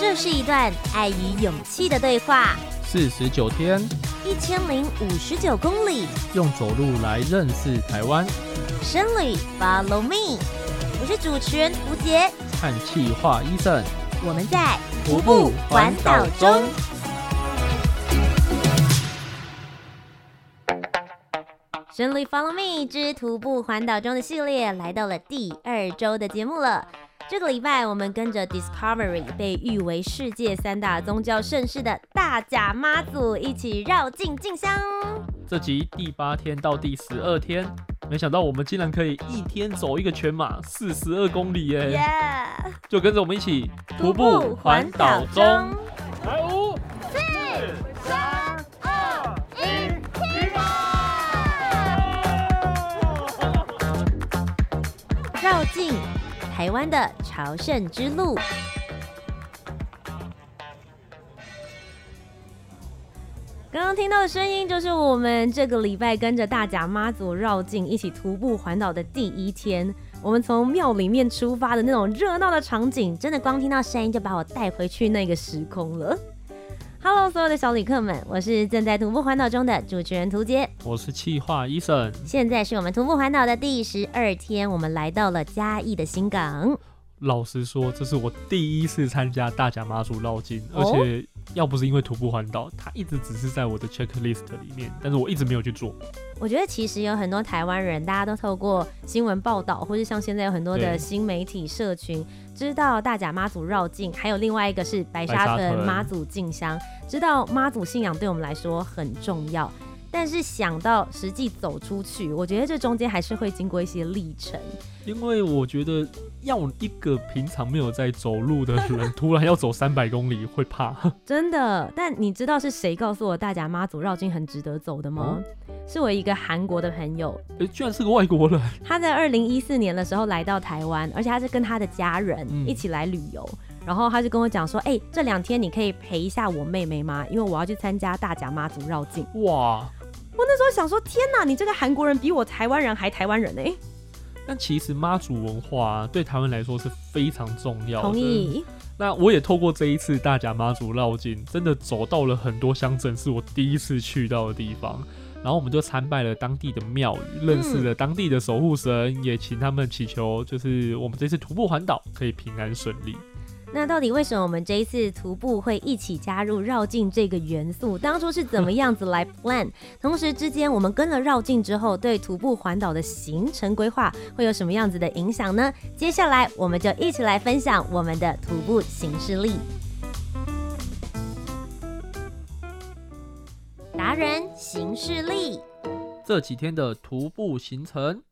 这是一段爱与勇气的对话。四十九天，一千零五十九公里，用走路来认识台湾。深旅，Follow me，我是主持人吴杰，和企划伊森，我们在徒步环岛中。深旅 Follow Me 之徒步环岛中的系列来到了第二周的节目了。这个礼拜，我们跟着 Discovery 被誉为世界三大宗教盛事的大甲妈祖一起绕境进香。这集第八天到第十二天，没想到我们竟然可以一天走一个全马，四十二公里耶！Yeah! 就跟着我们一起徒步环岛中。来五、四、境台湾的朝圣之路。刚刚听到的声音，就是我们这个礼拜跟着大甲妈祖绕境，一起徒步环岛的第一天。我们从庙里面出发的那种热闹的场景，真的光听到声音就把我带回去那个时空了。Hello，所有的小旅客们，我是正在徒步环岛中的主持人涂杰，我是气化医生。现在是我们徒步环岛的第十二天，我们来到了嘉义的新港。老实说，这是我第一次参加大甲妈祖绕境，而且要不是因为徒步环岛，它一直只是在我的 checklist 里面，但是我一直没有去做。我觉得其实有很多台湾人，大家都透过新闻报道，或是像现在有很多的新媒体社群，知道大甲妈祖绕境，还有另外一个是白沙屯妈祖进香，知道妈祖信仰对我们来说很重要。但是想到实际走出去，我觉得这中间还是会经过一些历程。因为我觉得要一个平常没有在走路的人，突然要走三百公里，会怕。真的，但你知道是谁告诉我大甲妈祖绕境很值得走的吗？嗯、是我一个韩国的朋友，哎、欸，居然是个外国人。他在二零一四年的时候来到台湾，而且他是跟他的家人一起来旅游。嗯、然后他就跟我讲说：“哎、欸，这两天你可以陪一下我妹妹吗？因为我要去参加大甲妈祖绕境。”哇！我那时候想说，天哪，你这个韩国人比我台湾人还台湾人呢、欸。但其实妈祖文化、啊、对台湾来说是非常重要的。同意。那我也透过这一次大甲妈祖绕境，真的走到了很多乡镇，是我第一次去到的地方。然后我们就参拜了当地的庙宇，认识了当地的守护神，嗯、也请他们祈求，就是我们这次徒步环岛可以平安顺利。那到底为什么我们这一次徒步会一起加入绕境这个元素？当初是怎么样子来 plan？同时之间，我们跟了绕境之后，对徒步环岛的行程规划会有什么样子的影响呢？接下来我们就一起来分享我们的徒步行事历。达人行事历，这几天的徒步行程。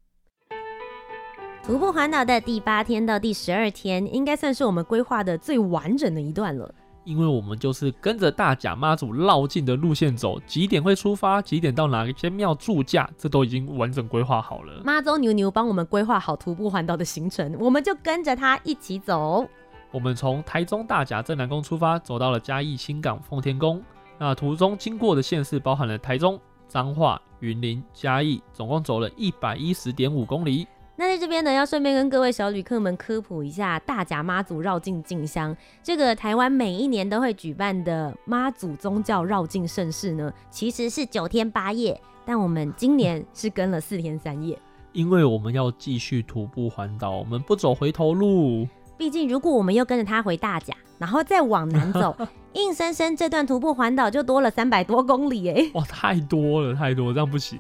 徒步环岛的第八天到第十二天，应该算是我们规划的最完整的一段了。因为我们就是跟着大甲妈祖绕境的路线走，几点会出发，几点到哪一间庙住驾，这都已经完整规划好了。妈祖牛牛帮我们规划好徒步环岛的行程，我们就跟着他一起走。我们从台中大甲镇南宫出发，走到了嘉义新港奉天宫。那途中经过的县市包含了台中、彰化、云林、嘉义，总共走了一百一十点五公里。那在这边呢，要顺便跟各位小旅客们科普一下大甲妈祖绕境进香这个台湾每一年都会举办的妈祖宗教绕境盛事呢，其实是九天八夜，但我们今年是跟了四天三夜，因为我们要继续徒步环岛，我们不走回头路。毕竟如果我们又跟着他回大甲，然后再往南走，硬生生这段徒步环岛就多了三百多公里哎，哇，太多了，太多了，这样不行。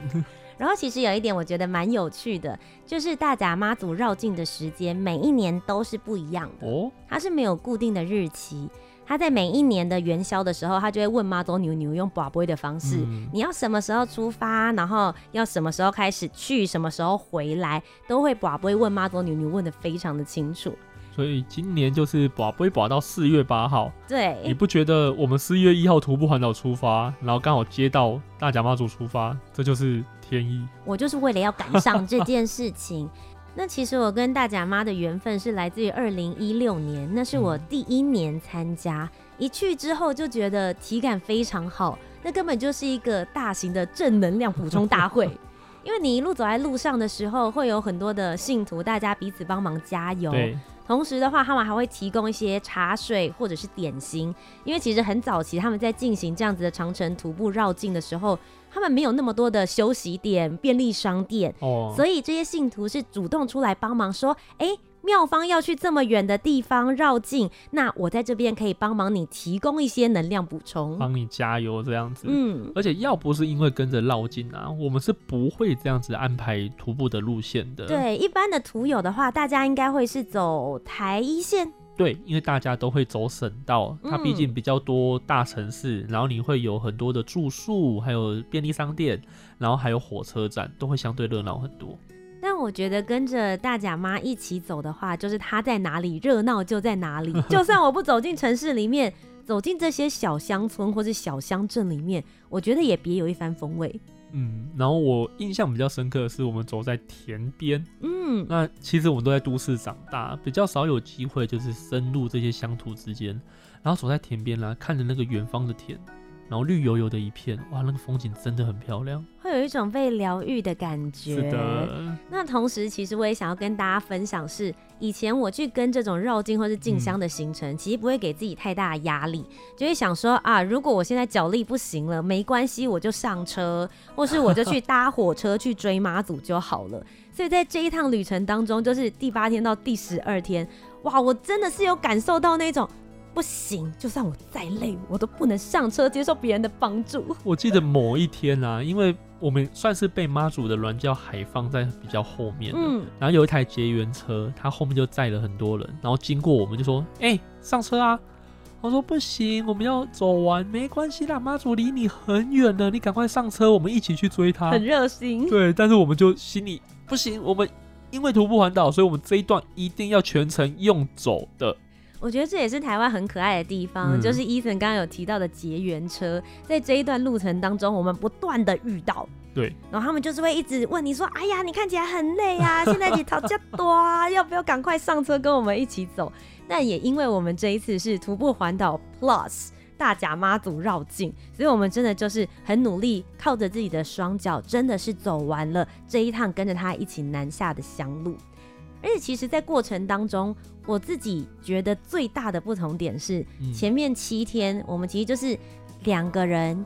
然后其实有一点我觉得蛮有趣的，就是大甲妈祖绕境的时间每一年都是不一样的。哦，它是没有固定的日期，他在每一年的元宵的时候，他就会问妈祖牛牛用跋杯的方式，嗯、你要什么时候出发，然后要什么时候开始去，什么时候回来，都会跋杯问妈祖牛牛问的非常的清楚。所以今年就是把不会把到四月八号，对，你不觉得我们四月一号徒步环岛出发，然后刚好接到大甲妈祖出发，这就是天意？我就是为了要赶上这件事情。那其实我跟大甲妈的缘分是来自于二零一六年，那是我第一年参加，嗯、一去之后就觉得体感非常好，那根本就是一个大型的正能量补充大会。因为你一路走在路上的时候，会有很多的信徒，大家彼此帮忙加油。对。同时的话，他们还会提供一些茶水或者是点心，因为其实很早期他们在进行这样子的长城徒步绕境的时候，他们没有那么多的休息点、便利商店，哦，所以这些信徒是主动出来帮忙说，哎、欸。庙方要去这么远的地方绕境，那我在这边可以帮忙你提供一些能量补充，帮你加油这样子。嗯，而且要不是因为跟着绕境啊，我们是不会这样子安排徒步的路线的。对，一般的徒友的话，大家应该会是走台一线。对，因为大家都会走省道，它毕竟比较多大城市，嗯，然后你会有很多的住宿，还有便利商店，然后还有火车站，都会相对热闹很多。但我觉得跟着大甲妈一起走的话，就是她在哪里热闹就在哪里。就算我不走进城市里面，走进这些小乡村或是小乡镇里面，我觉得也别有一番风味。嗯，然后我印象比较深刻的是，我们走在田边。嗯，那其实我们都在都市长大，比较少有机会就是深入这些乡土之间，然后走在田边啦、啊，看着那个远方的田。然后绿油油的一片，哇，那个风景真的很漂亮，会有一种被疗愈的感觉。是的。那同时，其实我也想要跟大家分享是，是以前我去跟这种绕境或是进香的行程，嗯，其实不会给自己太大的压力，就会想说啊，如果我现在脚力不行了，没关系，我就上车，或是我就去 搭火车去追妈祖就好了。所以在这一趟旅程当中，就是第八天到第十二天，哇，我真的是有感受到那种。不行，就算我再累，我都不能上车接受别人的帮助。我记得某一天啊，因为我们算是被妈祖的銮轿海放在比较后面，嗯，然后有一台结缘车，它后面就载了很多人，然后经过我们就说：“哎、欸，上车啊！”我说：“不行，我们要走完，没关系啦，妈祖离你很远的，你赶快上车，我们一起去追他。”很热心。对，但是我们就心里不行，我们因为徒步环岛，所以我们这一段一定要全程用走的。我觉得这也是台湾很可爱的地方，嗯、就是 Ethan 刚刚有提到的结缘车，在这一段路程当中，我们不断的遇到，对，然后他们就是会一直问你说：“哎呀，你看起来很累啊，现在你逃家多啊，要不要赶快上车跟我们一起走？”但也因为我们这一次是徒步环岛 Plus 大甲妈祖绕境，所以我们真的就是很努力，靠着自己的双脚，真的是走完了这一趟跟着他一起南下的乡路。而且其实，在过程当中，我自己觉得最大的不同点是，前面七天我们其实就是两个人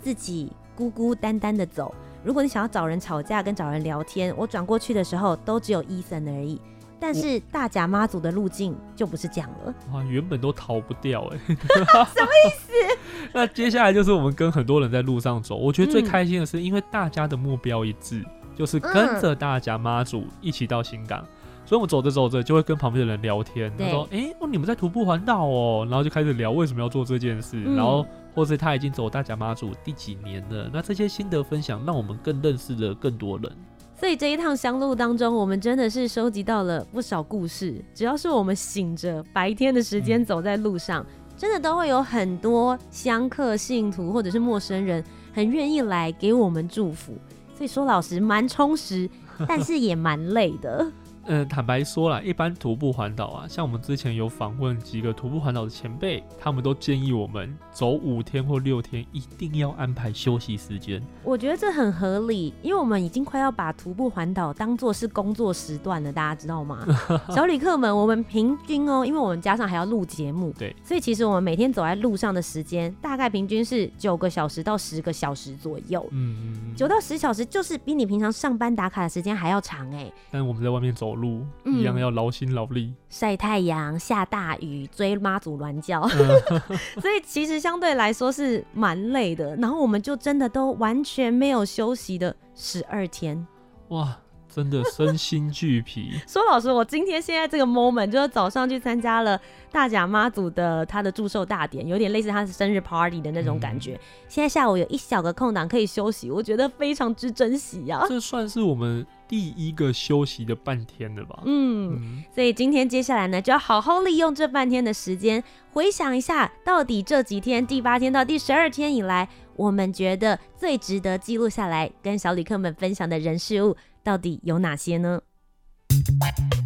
自己孤孤单单的走。如果你想要找人吵架跟找人聊天，我转过去的时候都只有 Ethan 而已。但是大甲妈祖的路径就不是这样了。哇，原本都逃不掉哎、欸，什么意思？那接下来就是我们跟很多人在路上走。我觉得最开心的是，因为大家的目标一致，就是跟着大甲妈祖一起到新港。所以，我们走着走着就会跟旁边的人聊天。他说：“哎、欸，哦，你们在徒步环岛哦。”然后就开始聊为什么要做这件事。嗯、然后，或是他已经走大甲妈祖第几年了。那这些心得分享，让我们更认识了更多人。所以这一趟香路当中，我们真的是收集到了不少故事。只要是我们醒着白天的时间走在路上、嗯，真的都会有很多香客、信徒或者是陌生人，很愿意来给我们祝福。所以说老实蛮充实，但是也蛮累的。嗯，坦白说啦，一般徒步环岛啊，像我们之前有访问几个徒步环岛的前辈，他们都建议我们走五天或六天，一定要安排休息时间。我觉得这很合理，因为我们已经快要把徒步环岛当做是工作时段了，大家知道吗？小旅客们，我们平均哦，因为我们加上还要录节目，对，所以其实我们每天走在路上的时间，大概平均是九个小时到十个小时左右。嗯嗯，九到十小时就是比你平常上班打卡的时间还要长哎。但我们在外面走。路一样要劳心劳力，晒、嗯、太阳、下大雨、追妈祖銮叫，嗯、所以其实相对来说是蛮累的。然后我们就真的都完全没有休息的十二天，哇！真的身心俱疲。说老实，我今天现在这个 moment 就是早上去参加了大甲妈祖的他的祝寿大典，有点类似他的生日 party 的那种感觉。嗯、现在下午有一小个空档可以休息，我觉得非常之珍惜啊。这算是我们第一个休息的半天了吧？嗯，嗯，所以今天接下来呢，就要好好利用这半天的时间，回想一下到底这几天第八天到第十二天以来，我们觉得最值得记录下来跟小旅客们分享的人事物。到底有哪些呢？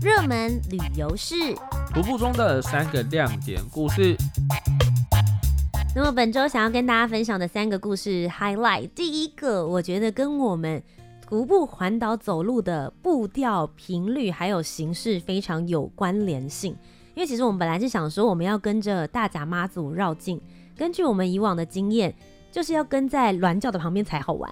热门旅游是，徒步中的三个亮点故事。那么本周想要跟大家分享的三个故事，highlight 第一个，我觉得跟我们徒步环岛走路的步调、频率还有形式非常有关联性。因为其实我们本来是想说，我们要跟着大甲妈祖绕境，根据我们以往的经验，就是要跟在銮轿的旁边才好玩。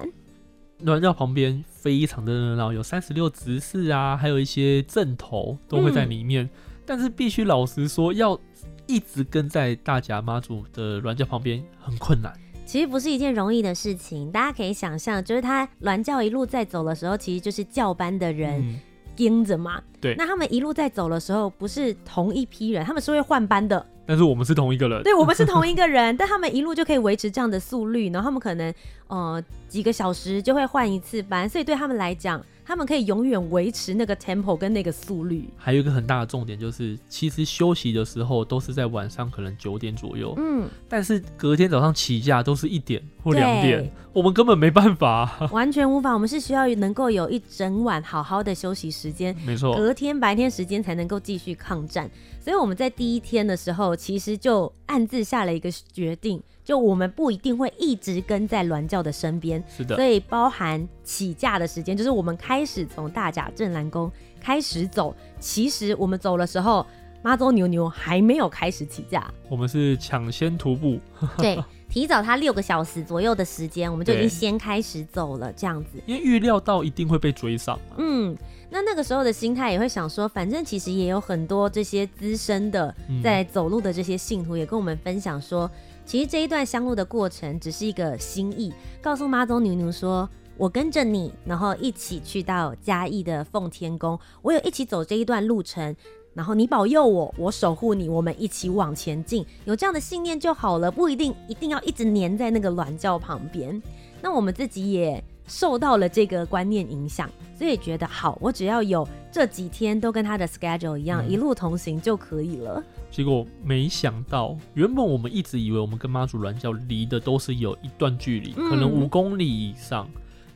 銮轿旁边非常的热闹，有三十六执事啊，还有一些阵头都会在里面。嗯、但是必须老实说，要一直跟在大甲妈祖的銮轿旁边很困难。其实不是一件容易的事情，大家可以想象，就是他銮教一路在走的时候，其实就是教班的人盯着嘛。对，那他们一路在走的时候，不是同一批人，他们是会换班的。但是我们是同一个人，对，我们是同一个人，但他们一路就可以维持这样的速率，然后他们可能呃几个小时就会换一次班，所以对他们来讲。他们可以永远维持那个 tempo 跟那个速率。还有一个很大的重点就是，其实休息的时候都是在晚上，可能九点左右。嗯，但是隔天早上起价都是一点或两点，我们根本没办法，完全无法。我们是需要能够有一整晚好好的休息时间，没错，隔天白天时间才能够继续抗战。所以我们在第一天的时候，其实就暗自下了一个决定。就我们不一定会一直跟在銮教的身边，是的，所以包含起驾的时间，就是我们开始从大甲镇澜宫开始走。其实我们走的时候，妈祖牛牛还没有开始起驾，我们是抢先徒步，对，提早他六个小时左右的时间，我们就已经先开始走了，这样子。因为预料到一定会被追上，嗯，那那个时候的心态也会想说，反正其实也有很多这些资深的在走路的这些信徒也跟我们分享说。其实这一段相路的过程只是一个心意，告诉妈祖娘娘说：“我跟着你，然后一起去到嘉义的奉天宫，我有一起走这一段路程，然后你保佑我，我守护你，我们一起往前进，有这样的信念就好了，不一定一定要一直黏在那个銮教旁边。那我们自己也受到了这个观念影响，所以觉得好，我只要有这几天都跟他的 schedule 一样，嗯、一路同行就可以了。”结果没想到，原本我们一直以为我们跟妈祖銮教离的都是有一段距离，可能五公里以上。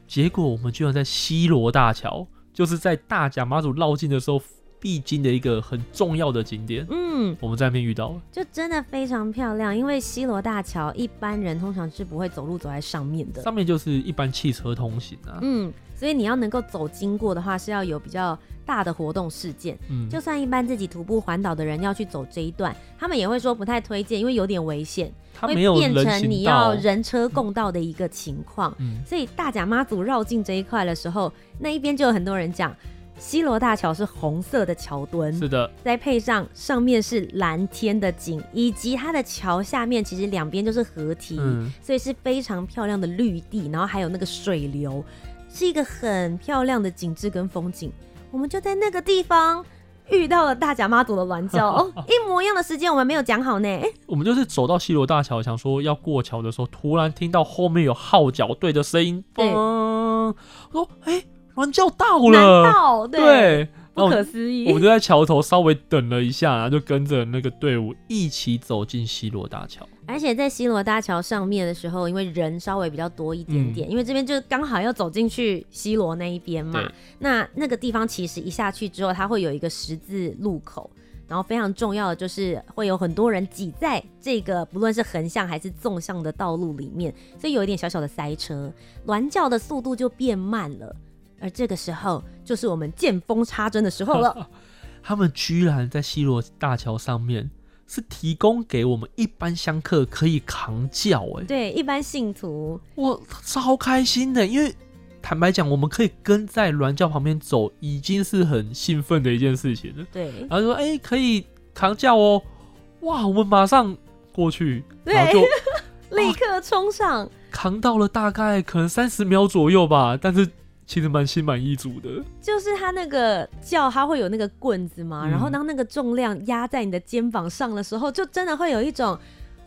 结果我们居然在西罗大桥，就是在大甲妈祖绕境的时候必经的一个很重要的景点。嗯，我们在那边遇到了，就真的非常漂亮。因为西罗大桥一般人通常是不会走路走在上面的，上面就是一般汽车通行啊。嗯，所以你要能够走经过的话，是要有比较。大的活动事件，嗯，就算一般自己徒步环岛的人要去走这一段，他们也会说不太推荐，因为有点危险，会变成你要人车共道的一个情况。嗯，所以大甲妈祖绕境这一块的时候，那一边就有很多人讲，西罗大桥是红色的桥墩，是的，再配上上面是蓝天的景，以及它的桥下面其实两边就是河堤，嗯，所以是非常漂亮的绿地，然后还有那个水流，是一个很漂亮的景致跟风景。我们就在那个地方遇到了大甲妈祖的銮轿，哦，一模一样的时间，我们没有讲好呢。我们就是走到西罗大桥，想说要过桥的时候，突然听到后面有号角队的声音，对，我说：“哎、欸，銮轿到了！”到，对。对不可思议！我们就在桥头稍微等了一下，然后就跟着那个队伍一起走进西罗大桥。而且在西罗大桥上面的时候，因为人稍微比较多一点点，嗯、因为这边就刚好要走进去西罗那一边嘛。那那个地方其实一下去之后，它会有一个十字路口，然后非常重要的就是会有很多人挤在这个不论是横向还是纵向的道路里面，所以有一点小小的塞车，銮轿的速度就变慢了。而这个时候，就是我们见缝插针的时候了。他们居然在西罗大桥上面是提供给我们一般香客可以扛轿，哎，对，一般信徒，我超开心的，因为坦白讲，我们可以跟在銮轿旁边走，已经是很兴奋的一件事情了。对，然后说，哎、欸，可以扛轿哦，哇，我们马上过去，然后就 立刻冲上，扛到了大概可能三十秒左右吧，但是。其实蛮心满意足的，就是他那个叫，他会有那个棍子嘛，嗯、然后当那个重量压在你的肩膀上的时候，就真的会有一种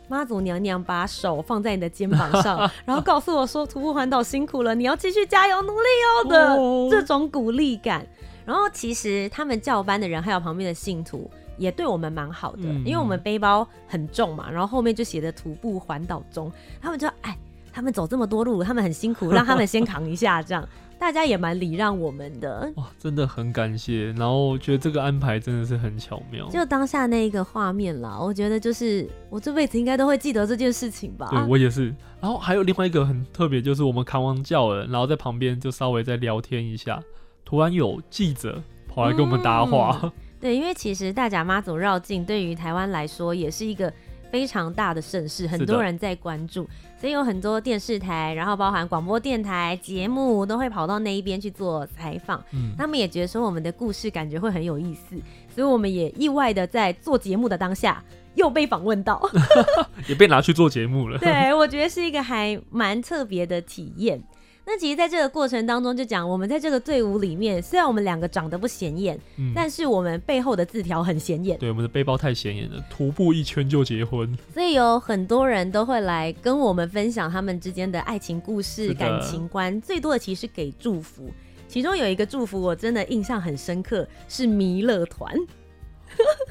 妈祖娘娘把手放在你的肩膀上，然后告诉我说：“徒步环岛辛苦了，你要继续加油努力哦的、哦、这种鼓励感。”然后其实他们教班的人还有旁边的信徒也对我们蛮好的，嗯、因为我们背包很重嘛，然后后面就写着“徒步环岛中”，他们就哎，他们走这么多路，他们很辛苦，让他们先扛一下这样。大家也蛮礼让我们的。哇，真的很感谢。然后我觉得这个安排真的是很巧妙。就当下那一个画面啦，我觉得就是我这辈子应该都会记得这件事情吧。对，我也是。然后还有另外一个很特别，就是我们扛完轿了，然后在旁边就稍微再聊天一下，突然有记者跑来跟我们搭话。嗯对，因为其实大甲妈祖绕境对于台湾来说也是一个非常大的盛事，很多人在关注，所以有很多电视台，然后包含广播电台节目都会跑到那一边去做采访。嗯，他们也觉得说我们的故事感觉会很有意思，所以我们也意外的在做节目的当下又被访问到，也被拿去做节目了。对，我觉得是一个还蛮特别的体验。那其实，在这个过程当中，就讲我们在这个队伍里面，虽然我们两个长得不显眼，嗯，但是我们背后的字条很显眼。对，我们的背包太显眼了，徒步一圈就结婚。所以有很多人都会来跟我们分享他们之间的爱情故事、感情观。最多的其实给祝福，其中有一个祝福我真的印象很深刻，是弥勒团。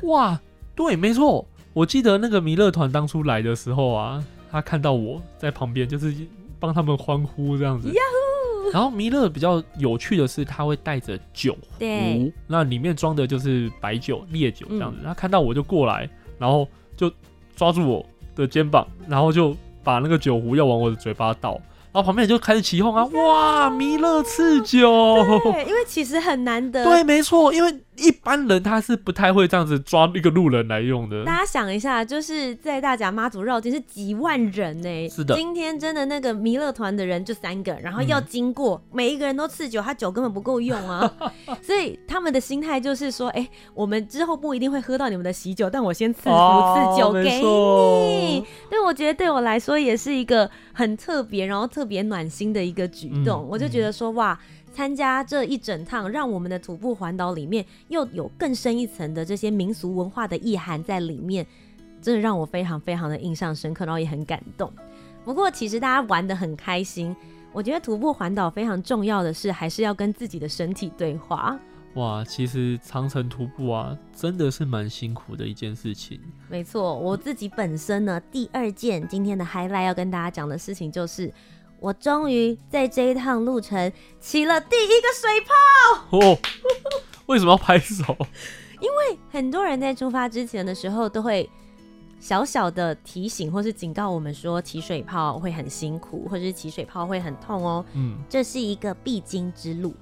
哇，对，没错，我记得那个弥勒团当初来的时候啊，他看到我在旁边，就是。帮他们欢呼这样子然后弥勒比较有趣的是，他会带着酒壶，那里面装的就是白酒、烈酒这样子。嗯、他看到我就过来，然后就抓住我的肩膀，然后就把那个酒壶要往我的嘴巴倒。然后旁边人就开始起哄啊！哇，弥勒赐酒！对，因为其实很难得。对，没错，因为一般人他是不太会这样子抓一个路人来用的。大家想一下，就是在大甲妈祖绕境是几万人呢、欸？是的。今天真的那个弥勒团的人就三个，然后要经过、嗯、每一个人都赐酒，他酒根本不够用啊。所以他们的心态就是说，哎、欸，我们之后不一定会喝到你们的喜酒，但我先赐福赐酒给你。对，我觉得对我来说也是一个很特别，然后特。别暖心的一个举动，嗯、我就觉得说哇，参加这一整趟，让我们的徒步环岛里面又有更深一层的这些民俗文化的意涵在里面，真的让我非常非常的印象深刻，然后也很感动。不过其实大家玩的很开心，我觉得徒步环岛非常重要的是，还是要跟自己的身体对话。哇，其实长城徒步啊，真的是蛮辛苦的一件事情。没错，我自己本身呢，第二件今天的 highlight 要跟大家讲的事情就是。我终于在这一趟路程起了第一个水泡哦！为什么要拍手？因为很多人在出发之前的时候都会小小的提醒或是警告我们说，起水泡会很辛苦，或者是起水泡会很痛哦。嗯，这是一个必经之路。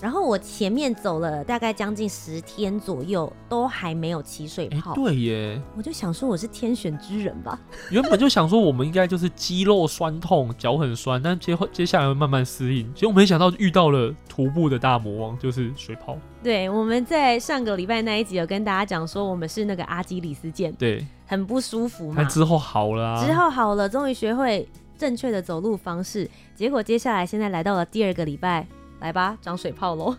然后我前面走了大概将近十天左右，都还没有起水泡。对耶，我就想说我是天选之人吧。原本就想说我们应该就是肌肉酸痛、脚很酸，但接接下来会慢慢适应。结果没想到遇到了徒步的大魔王，就是水泡。对，我们在上个礼拜那一集有跟大家讲说，我们是那个阿基里斯腱，对，很不舒服嘛。但之后好了啊，之后好了，终于学会正确的走路方式。结果接下来现在来到了第二个礼拜。来吧，长水泡喽，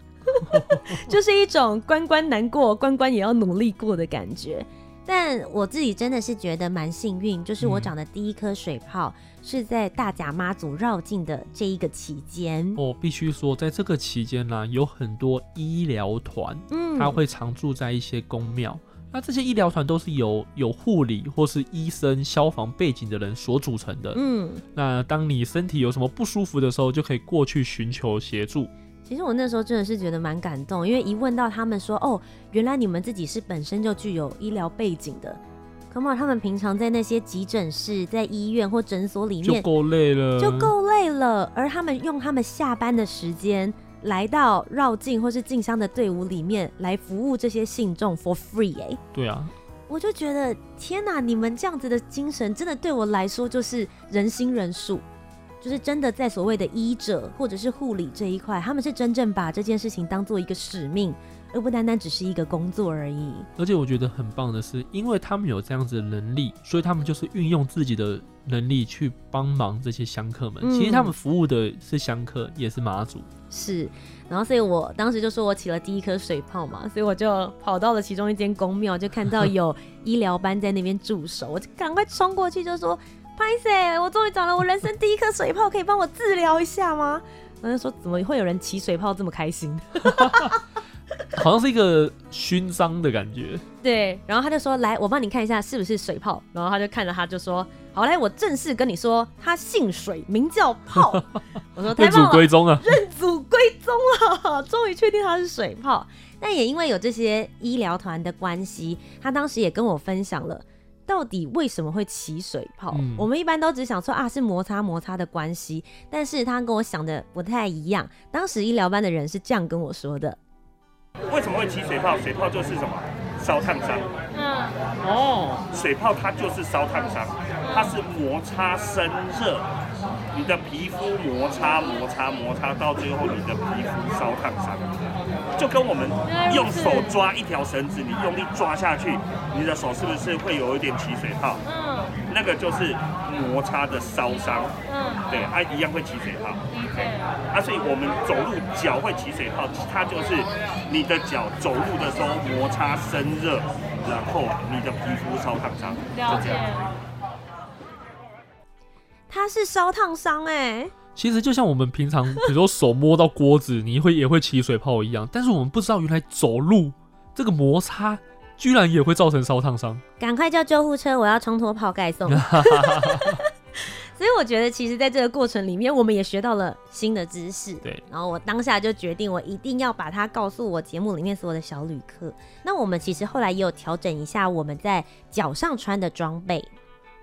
就是一种关关难过，关关也要努力过的感觉。但我自己真的是觉得蛮幸运，就是我长的第一颗水泡是在大甲妈祖绕境的这一个期间。哦，必须说，在这个期间呢，有很多医疗团，嗯，他会常住在一些宫庙。那这些医疗团都是由有护理或是医生、消防背景的人所组成的。嗯，那当你身体有什么不舒服的时候，就可以过去寻求协助。其实我那时候真的是觉得蛮感动，因为一问到他们说，哦，原来你们自己是本身就具有医疗背景的。Come on，他们平常在那些急诊室、在医院或诊所里面就够累了，就够累了，而他们用他们下班的时间。来到绕境或是进香的队伍里面来服务这些信众 for free 哎、欸，对啊，我就觉得天哪，你们这样子的精神真的对我来说就是人心人术，就是真的在所谓的医者或者是护理这一块，他们是真正把这件事情当做一个使命。而不单单只是一个工作而已。而且我觉得很棒的是，因为他们有这样子的能力，所以他们就是运用自己的能力去帮忙这些香客们。嗯、其实他们服务的是香客，也是马祖。是，然后所以我当时就说我起了第一颗水泡嘛，所以我就跑到了其中一间宫庙，就看到有 医疗班在那边驻守，我就赶快冲过去就说：“拍谢，我终于长了我人生第一颗水泡，可以帮我治疗一下吗？”然后就说：“怎么会有人起水泡这么开心？” 好像是一个勋章的感觉。对，然后他就说：“来，我帮你看一下是不是水泡。”然后他就看着他就说：“好来，我正式跟你说，他姓水，名叫泡。”我说：“认祖归宗啊，认祖归宗了，终于确定他是水泡。”但也因为有这些医疗团的关系，他当时也跟我分享了。到底为什么会起水泡？嗯、我们一般都只想说啊，是摩擦摩擦的关系，但是他跟我想的不太一样。当时医疗班的人是这样跟我说的：为什么会起水泡？水泡就是什么？烧烫伤。嗯。哦。水泡它就是烧烫伤，它是摩擦生热，你的皮肤摩擦摩擦摩擦，到最后你的皮肤烧烫伤。就跟我们用手抓一条绳子，你用力抓下去，你的手是不是会有一点起水泡？嗯，那个就是摩擦的烧伤。嗯，对，啊，一样会起水泡。对。啊，所以我们走路脚会起水泡，它就是你的脚走路的时候摩擦生热，然后你的皮肤烧烫伤。了解。它是烧烫伤哎。其实就像我们平常，比如说手摸到锅子，你会也会起水泡一样。但是我们不知道，原来走路这个摩擦居然也会造成烧烫伤。赶快叫救护车，我要冲脱泡盖送。所以我觉得，其实在这个过程里面，我们也学到了新的知识。对。然后我当下就决定，我一定要把它告诉我节目里面所有的小旅客。那我们其实后来也有调整一下我们在脚上穿的装备。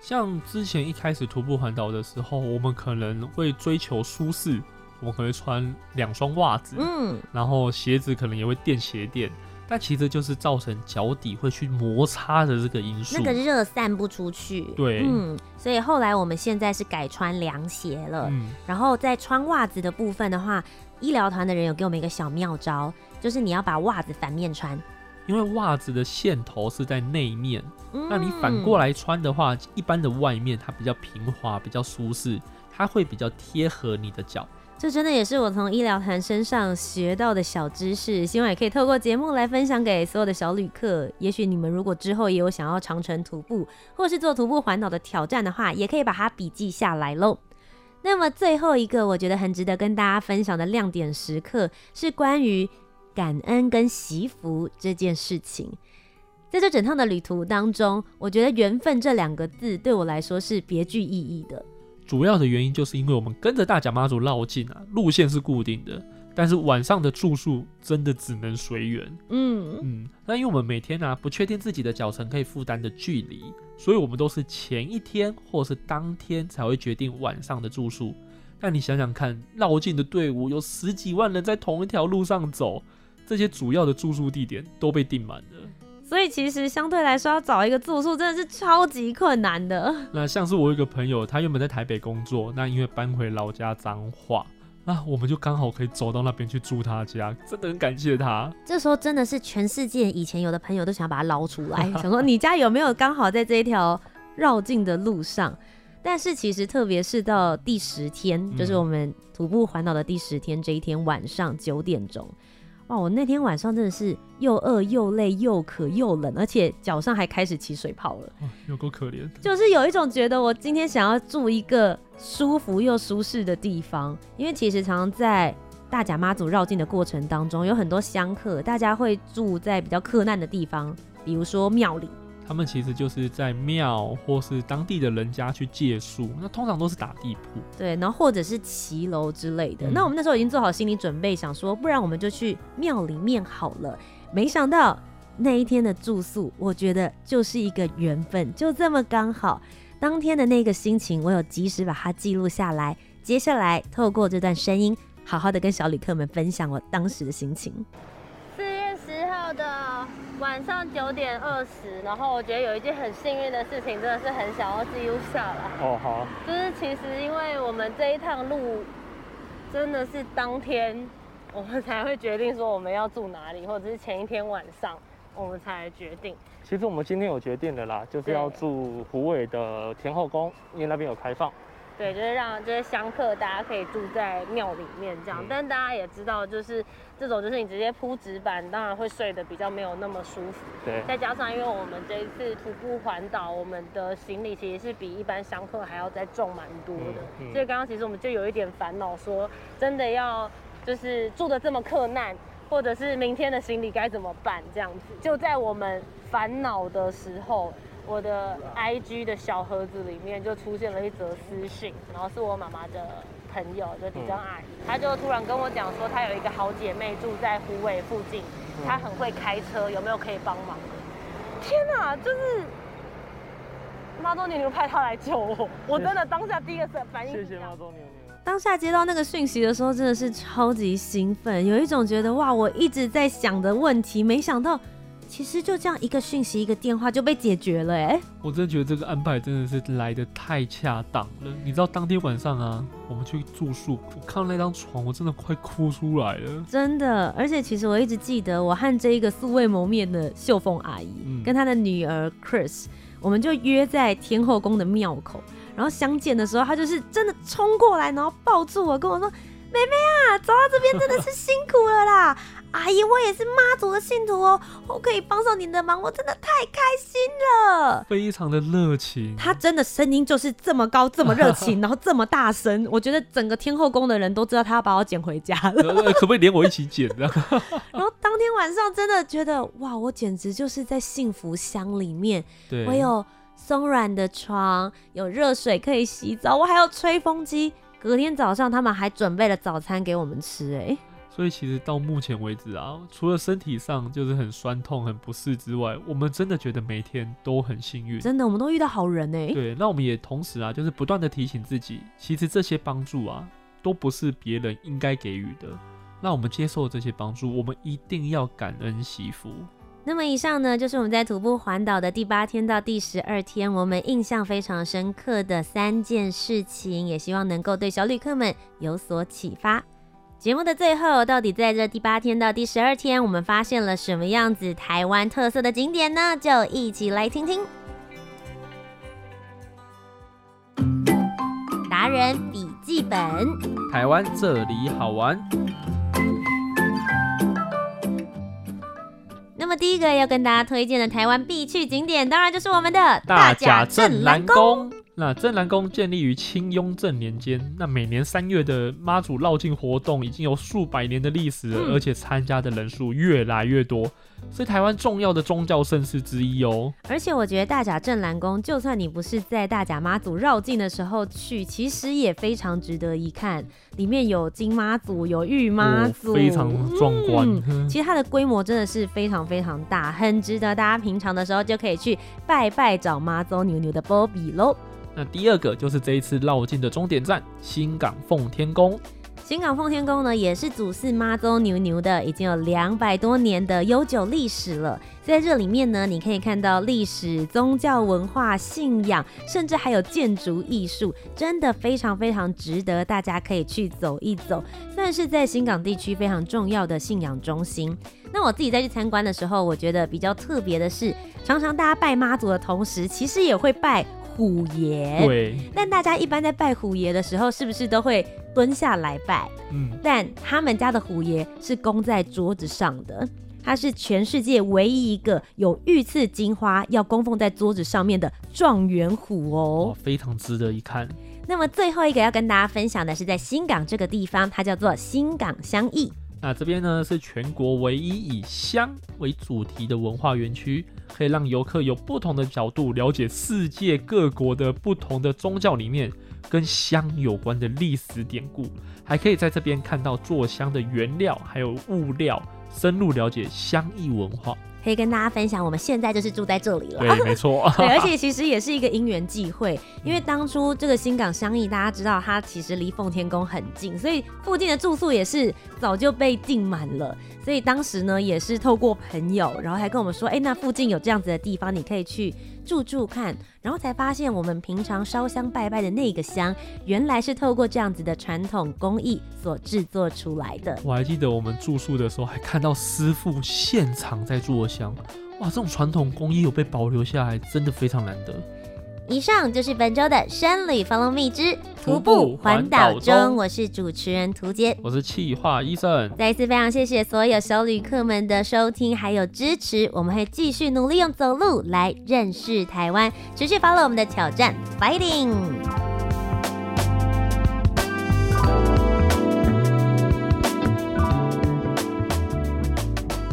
像之前一开始徒步环岛的时候，我们可能会追求舒适，我们可能会穿两双袜子，嗯，然后鞋子可能也会垫鞋垫，但其实就是造成脚底会去摩擦的这个因素，那个热散不出去，对，嗯，所以后来我们现在是改穿凉鞋了，嗯，然后在穿袜子的部分的话，医疗团的人有给我们一个小妙招，就是你要把袜子反面穿。因为袜子的线头是在内面，嗯，那你反过来穿的话，一般的外面它比较平滑，比较舒适，它会比较贴合你的脚。这真的也是我从医疗团身上学到的小知识，希望也可以透过节目来分享给所有的小旅客。也许你们如果之后也有想要长城徒步，或是做徒步环岛的挑战的话，也可以把它笔记下来喽。那么最后一个我觉得很值得跟大家分享的亮点时刻，是关于。感恩跟惜福这件事情，在这整趟的旅途当中，我觉得缘分这两个字对我来说是别具意义的。主要的原因就是因为我们跟着大甲妈祖绕境啊，路线是固定的，但是晚上的住宿真的只能随缘。嗯嗯，那因为我们每天啊不确定自己的脚程可以负担的距离，所以我们都是前一天或是当天才会决定晚上的住宿。但你想想看，绕境的队伍有十几万人在同一条路上走。这些主要的住宿地点都被订满了，所以其实相对来说要找一个住宿真的是超级困难的。那像是我有一个朋友，他原本在台北工作，那因为搬回老家彰化，那我们就刚好可以走到那边去住他家，真的很感谢他。这时候真的是全世界以前有的朋友都想要把他捞出来，想说你家有没有刚好在这一条绕境的路上？但是其实特别是到第十天，嗯、就是我们徒步环岛的第十天这一天晚上九点钟。哇！我那天晚上真的是又饿又累又渴又冷，而且脚上还开始起水泡了。哦，有够可怜。就是有一种觉得我今天想要住一个舒服又舒适的地方，因为其实常常在大甲妈祖绕境的过程当中，有很多香客，大家会住在比较客难的地方，比如说庙里。他们其实就是在庙或是当地的人家去借宿，那通常都是打地铺，对，然后或者是骑楼之类的。嗯、那我们那时候已经做好心理准备，想说不然我们就去庙里面好了。没想到那一天的住宿，我觉得就是一个缘分，就这么刚好。当天的那个心情，我有及时把它记录下来。接下来透过这段声音，好好的跟小旅客们分享我当时的心情。四月十号的。晚上九点二十，然后我觉得有一件很幸运的事情，真的是很想要记录下来。哦，好。就是其实因为我们这一趟路，真的是当天我们才会决定说我们要住哪里，或者是前一天晚上我们才决定。其实我们今天有决定的啦，就是要住虎尾的天后宫，因为那边有开放。对，就是让这些香客大家可以住在庙里面这样，嗯、但大家也知道，就是这种就是你直接铺纸板，当然会睡得比较没有那么舒服。对，再加上因为我们这一次徒步环岛，我们的行李其实是比一般香客还要再重蛮多的，嗯嗯、所以刚刚其实我们就有一点烦恼，说真的要就是住的这么克难，或者是明天的行李该怎么办？这样子，就在我们烦恼的时候，我的 IG 的小盒子里面就出现了一则私信，然后是我妈妈的朋友，就地震阿姨，她就突然跟我讲说，她有一个好姐妹住在虎尾附近，她很会开车，有没有可以帮忙？天哪，就是妈多牛牛派她来救我，我真的当下第一个反应。谢谢妈多牛牛。当下接到那个讯息的时候，真的是超级兴奋，有一种觉得哇，我一直在想的问题，没想到其实就这样一个讯息、一个电话就被解决了哎！我真的觉得这个安排真的是来的太恰当了。你知道当天晚上啊，我们去住宿，我看到那张床，我真的快哭出来了。真的，而且其实我一直记得，我和这一个素未谋面的秀凤阿姨，嗯、跟她的女儿 Chris，我们就约在天后宫的庙口。然后相见的时候，她就是真的冲过来，然后抱住我，跟我说：“妹妹啊，走到这边真的是辛苦了啦！阿姨，我也是妈祖的信徒哦，我可以帮上您的忙，我真的太开心了。”非常的热情，他真的声音就是这么高，这么热情，然后这么大声，我觉得整个天后宫的人都知道他要把我捡回家了。可不可以连我一起捡呢？然后当天晚上真的觉得哇，我简直就是在幸福乡里面。我有。松软的床，有热水可以洗澡，我还有吹风机。隔天早上，他们还准备了早餐给我们吃。哎，所以其实到目前为止啊，除了身体上就是很酸痛、很不适之外，我们真的觉得每天都很幸运。真的，我们都遇到好人哎。对，那我们也同时啊，就是不断的提醒自己，其实这些帮助啊，都不是别人应该给予的。那我们接受这些帮助，我们一定要感恩惜福。那么以上呢，就是我们在徒步环岛的第八天到第十二天，我们印象非常深刻的三件事情，也希望能够对小旅客们有所启发。节目的最后，到底在这第八天到第十二天，我们发现了什么样子台湾特色的景点呢？就一起来听听。达人笔记本，台湾这里好玩。那么第一个要跟大家推荐的台湾必去景点，当然就是我们的大甲镇澜宫。那镇南宫建立于清雍正年间，那每年三月的妈祖绕境活动已经有数百年的历史了，嗯、而且参加的人数越来越多，是台湾重要的宗教盛事之一哦。而且我觉得大甲镇南宫，就算你不是在大甲妈祖绕境的时候去，其实也非常值得一看。里面有金妈祖，有玉妈祖，哦、非常壮观、嗯。其实它的规模真的是非常非常大，很值得大家平常的时候就可以去拜拜找妈祖牛牛的波比喽。那第二个就是这一次绕境的终点站新港奉天宫。新港奉天宫呢，也是祖祀妈祖牛牛的，已经有两百多年的悠久历史了。在这里面呢，你可以看到历史、宗教文化、信仰，甚至还有建筑艺术，真的非常非常值得大家可以去走一走。算是在新港地区非常重要的信仰中心。那我自己在去参观的时候，我觉得比较特别的是，常常大家拜妈祖的同时，其实也会拜。虎爷，对。但大家一般在拜虎爷的时候，是不是都会蹲下来拜？嗯。但他们家的虎爷是供在桌子上的，他是全世界唯一一个有御赐金花要供奉在桌子上面的状元虎哦，哦，非常值得一看。那么最后一个要跟大家分享的是在新港这个地方，它叫做新港乡艺。那这边呢是全国唯一以香为主题的文化园区，可以让游客有不同的角度了解世界各国的不同的宗教里面跟香有关的历史典故，还可以在这边看到做香的原料还有物料，深入了解香艺文化。可以跟大家分享，我们现在就是住在这里了。对，没错。对，而且 其实也是一个因缘际会，因为当初这个新港商议，大家知道它其实离奉天宫很近，所以附近的住宿也是早就被订满了。所以当时呢，也是透过朋友，然后还跟我们说，哎，那附近有这样子的地方，你可以去住住看。然后才发现，我们平常烧香拜拜的那个香，原来是透过这样子的传统工艺所制作出来的。我还记得我们住宿的时候，还看到师傅现场在做香，哇，这种传统工艺有被保留下来，真的非常难得。以上就是本周的生旅 Follow Me 之徒步环岛中，我是主持人涂杰，我是气化医生。再一次非常谢谢所有小旅客们的收听还有支持，我们会继续努力用走路来认识台湾，持续 follow 我们的挑战，Fighting！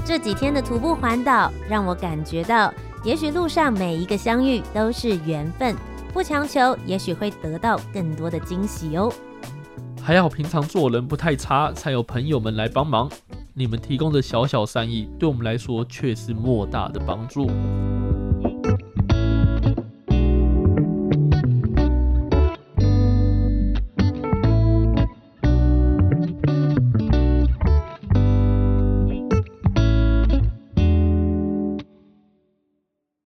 这几天的徒步环岛，让我感觉到，也许路上每一个相遇都是缘分，不强求，也许会得到更多的惊喜哦。还好平常做人不太差，才有朋友们来帮忙。你们提供的小小善意，对我们来说却是莫大的帮助。